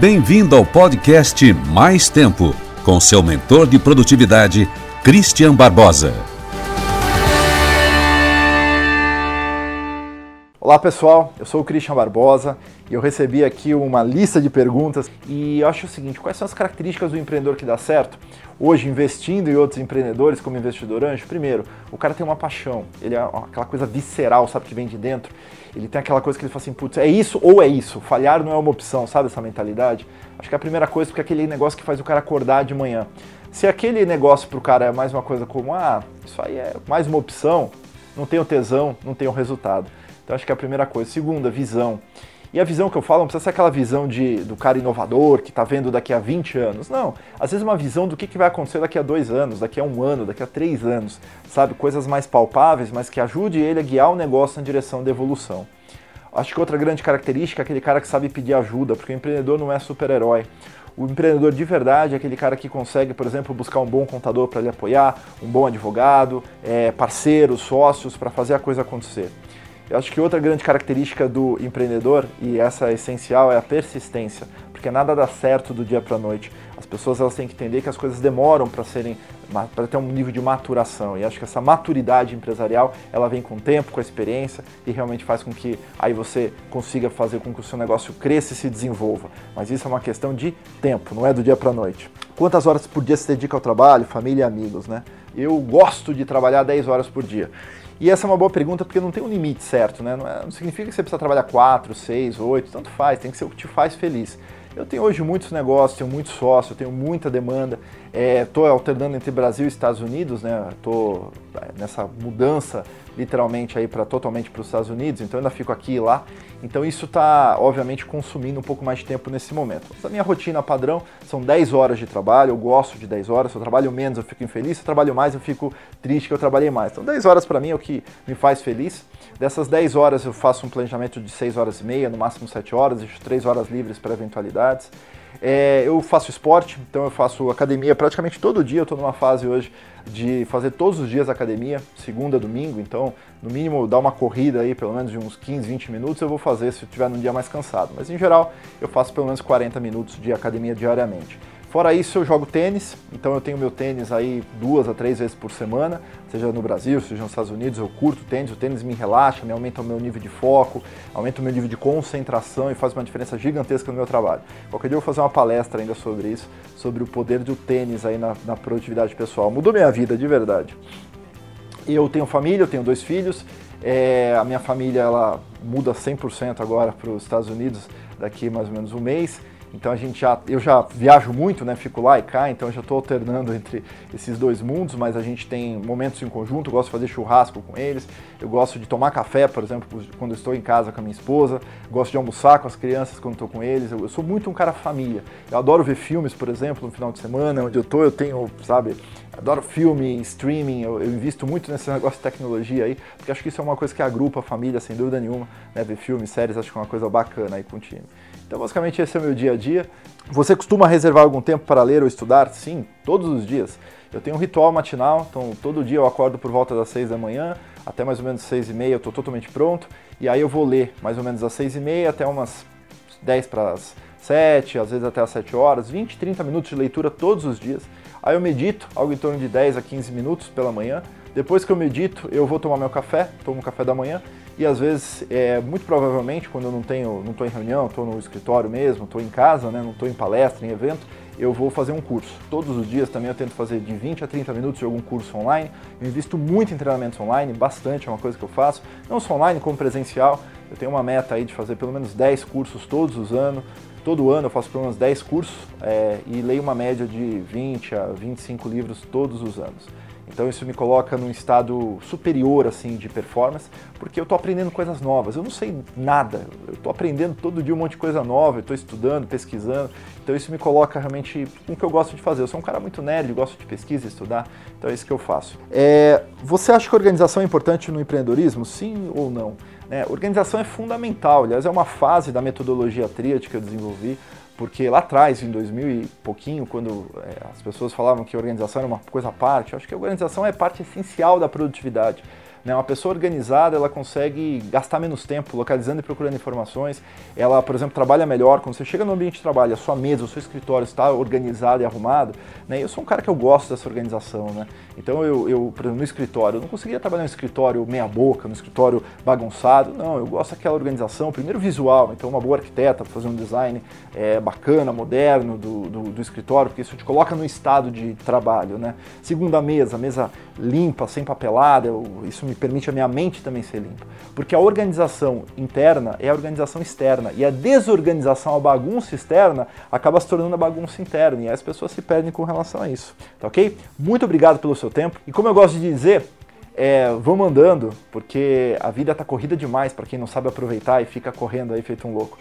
Bem-vindo ao podcast Mais Tempo, com seu mentor de produtividade, Christian Barbosa. Olá pessoal, eu sou o Christian Barbosa e eu recebi aqui uma lista de perguntas e eu acho o seguinte: quais são as características do empreendedor que dá certo? Hoje, investindo em outros empreendedores como investidor anjo, primeiro, o cara tem uma paixão, ele é aquela coisa visceral, sabe, que vem de dentro. Ele tem aquela coisa que ele fala assim, putz, é isso ou é isso, falhar não é uma opção, sabe essa mentalidade? Acho que é a primeira coisa, porque é aquele negócio que faz o cara acordar de manhã. Se aquele negócio para o cara é mais uma coisa como, ah, isso aí é mais uma opção, não tem o tesão, não tem o resultado. Então acho que é a primeira coisa. Segunda, visão. E a visão que eu falo não precisa ser aquela visão de, do cara inovador que está vendo daqui a 20 anos. Não. Às vezes uma visão do que, que vai acontecer daqui a dois anos, daqui a um ano, daqui a três anos. Sabe? Coisas mais palpáveis, mas que ajude ele a guiar o negócio na direção da evolução. Acho que outra grande característica é aquele cara que sabe pedir ajuda, porque o empreendedor não é super-herói. O empreendedor de verdade é aquele cara que consegue, por exemplo, buscar um bom contador para lhe apoiar, um bom advogado, é, parceiros, sócios para fazer a coisa acontecer. Eu acho que outra grande característica do empreendedor, e essa é essencial, é a persistência, porque nada dá certo do dia para noite. As pessoas elas têm que entender que as coisas demoram para serem para ter um nível de maturação. E acho que essa maturidade empresarial, ela vem com o tempo, com a experiência e realmente faz com que aí você consiga fazer com que o seu negócio cresça e se desenvolva. Mas isso é uma questão de tempo, não é do dia para noite. Quantas horas por dia se dedica ao trabalho, família e amigos, né? Eu gosto de trabalhar 10 horas por dia. E essa é uma boa pergunta porque não tem um limite certo, né? Não, é, não significa que você precisa trabalhar 4, 6, 8, tanto faz, tem que ser o que te faz feliz. Eu tenho hoje muitos negócios, tenho muito sócio, tenho muita demanda. Estou é, alternando entre Brasil e Estados Unidos, né? Estou é, nessa mudança literalmente aí para totalmente para os Estados Unidos, então eu ainda fico aqui e lá. Então isso está, obviamente, consumindo um pouco mais de tempo nesse momento. Mas a minha rotina padrão são 10 horas de trabalho, eu gosto de 10 horas. Se eu trabalho menos, eu fico infeliz. Se eu trabalho mais, eu fico triste que eu trabalhei mais. Então 10 horas para mim é o que me faz feliz. Dessas 10 horas eu faço um planejamento de 6 horas e meia, no máximo 7 horas, deixo 3 horas livres para eventualidades. É, eu faço esporte, então eu faço academia praticamente todo dia. Eu estou numa fase hoje de fazer todos os dias academia, segunda, domingo. Então, no mínimo, dar uma corrida aí, pelo menos de uns 15, 20 minutos, eu vou fazer se eu estiver num dia mais cansado. Mas, em geral, eu faço pelo menos 40 minutos de academia diariamente. Fora isso, eu jogo tênis, então eu tenho meu tênis aí duas a três vezes por semana, seja no Brasil, seja nos Estados Unidos, eu curto tênis, o tênis me relaxa, me aumenta o meu nível de foco, aumenta o meu nível de concentração e faz uma diferença gigantesca no meu trabalho. Qualquer dia eu vou fazer uma palestra ainda sobre isso, sobre o poder do tênis aí na, na produtividade pessoal. Mudou minha vida, de verdade. Eu tenho família, eu tenho dois filhos, é, a minha família ela muda 100% agora para os Estados Unidos daqui mais ou menos um mês. Então a gente já, eu já viajo muito, né? Fico lá e cá, então já estou alternando entre esses dois mundos, mas a gente tem momentos em conjunto. Eu gosto de fazer churrasco com eles, eu gosto de tomar café, por exemplo, quando estou em casa com a minha esposa. Gosto de almoçar com as crianças quando estou com eles. Eu, eu, sou muito um cara família. Eu adoro ver filmes, por exemplo, no final de semana, onde eu estou, eu tenho, sabe, adoro filme, streaming. Eu, eu, invisto muito nesse negócio de tecnologia aí, porque acho que isso é uma coisa que agrupa a família, sem dúvida nenhuma. Né? Ver filmes, séries, acho que é uma coisa bacana aí com o time. Então, basicamente, esse é o meu dia a dia. Você costuma reservar algum tempo para ler ou estudar? Sim, todos os dias. Eu tenho um ritual matinal, então todo dia eu acordo por volta das 6 da manhã, até mais ou menos 6 e meia eu estou totalmente pronto, e aí eu vou ler mais ou menos às 6 e meia até umas 10 para as 7, às vezes até às 7 horas, 20, 30 minutos de leitura todos os dias. Aí eu medito, algo em torno de 10 a 15 minutos pela manhã. Depois que eu medito, eu vou tomar meu café, tomo café da manhã e às vezes, é, muito provavelmente, quando eu não tenho, não estou em reunião, estou no escritório mesmo, estou em casa, né, não estou em palestra, em evento, eu vou fazer um curso. Todos os dias também eu tento fazer de 20 a 30 minutos de algum curso online. Eu invisto muito em treinamentos online, bastante, é uma coisa que eu faço, não só online como presencial. Eu tenho uma meta aí de fazer pelo menos 10 cursos todos os anos. Todo ano eu faço pelo menos 10 cursos é, e leio uma média de 20 a 25 livros todos os anos. Então isso me coloca num estado superior assim de performance, porque eu estou aprendendo coisas novas. Eu não sei nada, eu estou aprendendo todo dia um monte de coisa nova, estou estudando, pesquisando. Então isso me coloca realmente com o que eu gosto de fazer. Eu sou um cara muito nerd, gosto de pesquisa, estudar, então é isso que eu faço. É, você acha que organização é importante no empreendedorismo? Sim ou não? É, organização é fundamental, aliás, é uma fase da metodologia Triad que eu desenvolvi porque lá atrás, em 2000 e pouquinho, quando é, as pessoas falavam que a organização era uma coisa à parte, eu acho que a organização é parte essencial da produtividade. Né? Uma pessoa organizada, ela consegue gastar menos tempo localizando e procurando informações. Ela, por exemplo, trabalha melhor. Quando você chega no ambiente de trabalho, a sua mesa, o seu escritório está organizado e arrumado. Né? Eu sou um cara que eu gosto dessa organização. Né? Então, eu, eu, por exemplo, no escritório, eu não conseguia trabalhar no escritório meia boca, no escritório bagunçado. Não, eu gosto daquela organização, primeiro visual. Então, uma boa arquiteta fazer um design é, bacana, moderno do, do, do, escritório, porque isso te coloca no estado de trabalho. Né? Segunda mesa, mesa limpa, sem papelada. Eu, isso me permite a minha mente também ser limpa. Porque a organização interna é a organização externa e a desorganização, a bagunça externa, acaba se tornando a bagunça interna e as pessoas se perdem com relação a isso. Tá ok? Muito obrigado pelo seu tempo e como eu gosto de dizer, é, vão mandando, porque a vida está corrida demais para quem não sabe aproveitar e fica correndo aí feito um louco.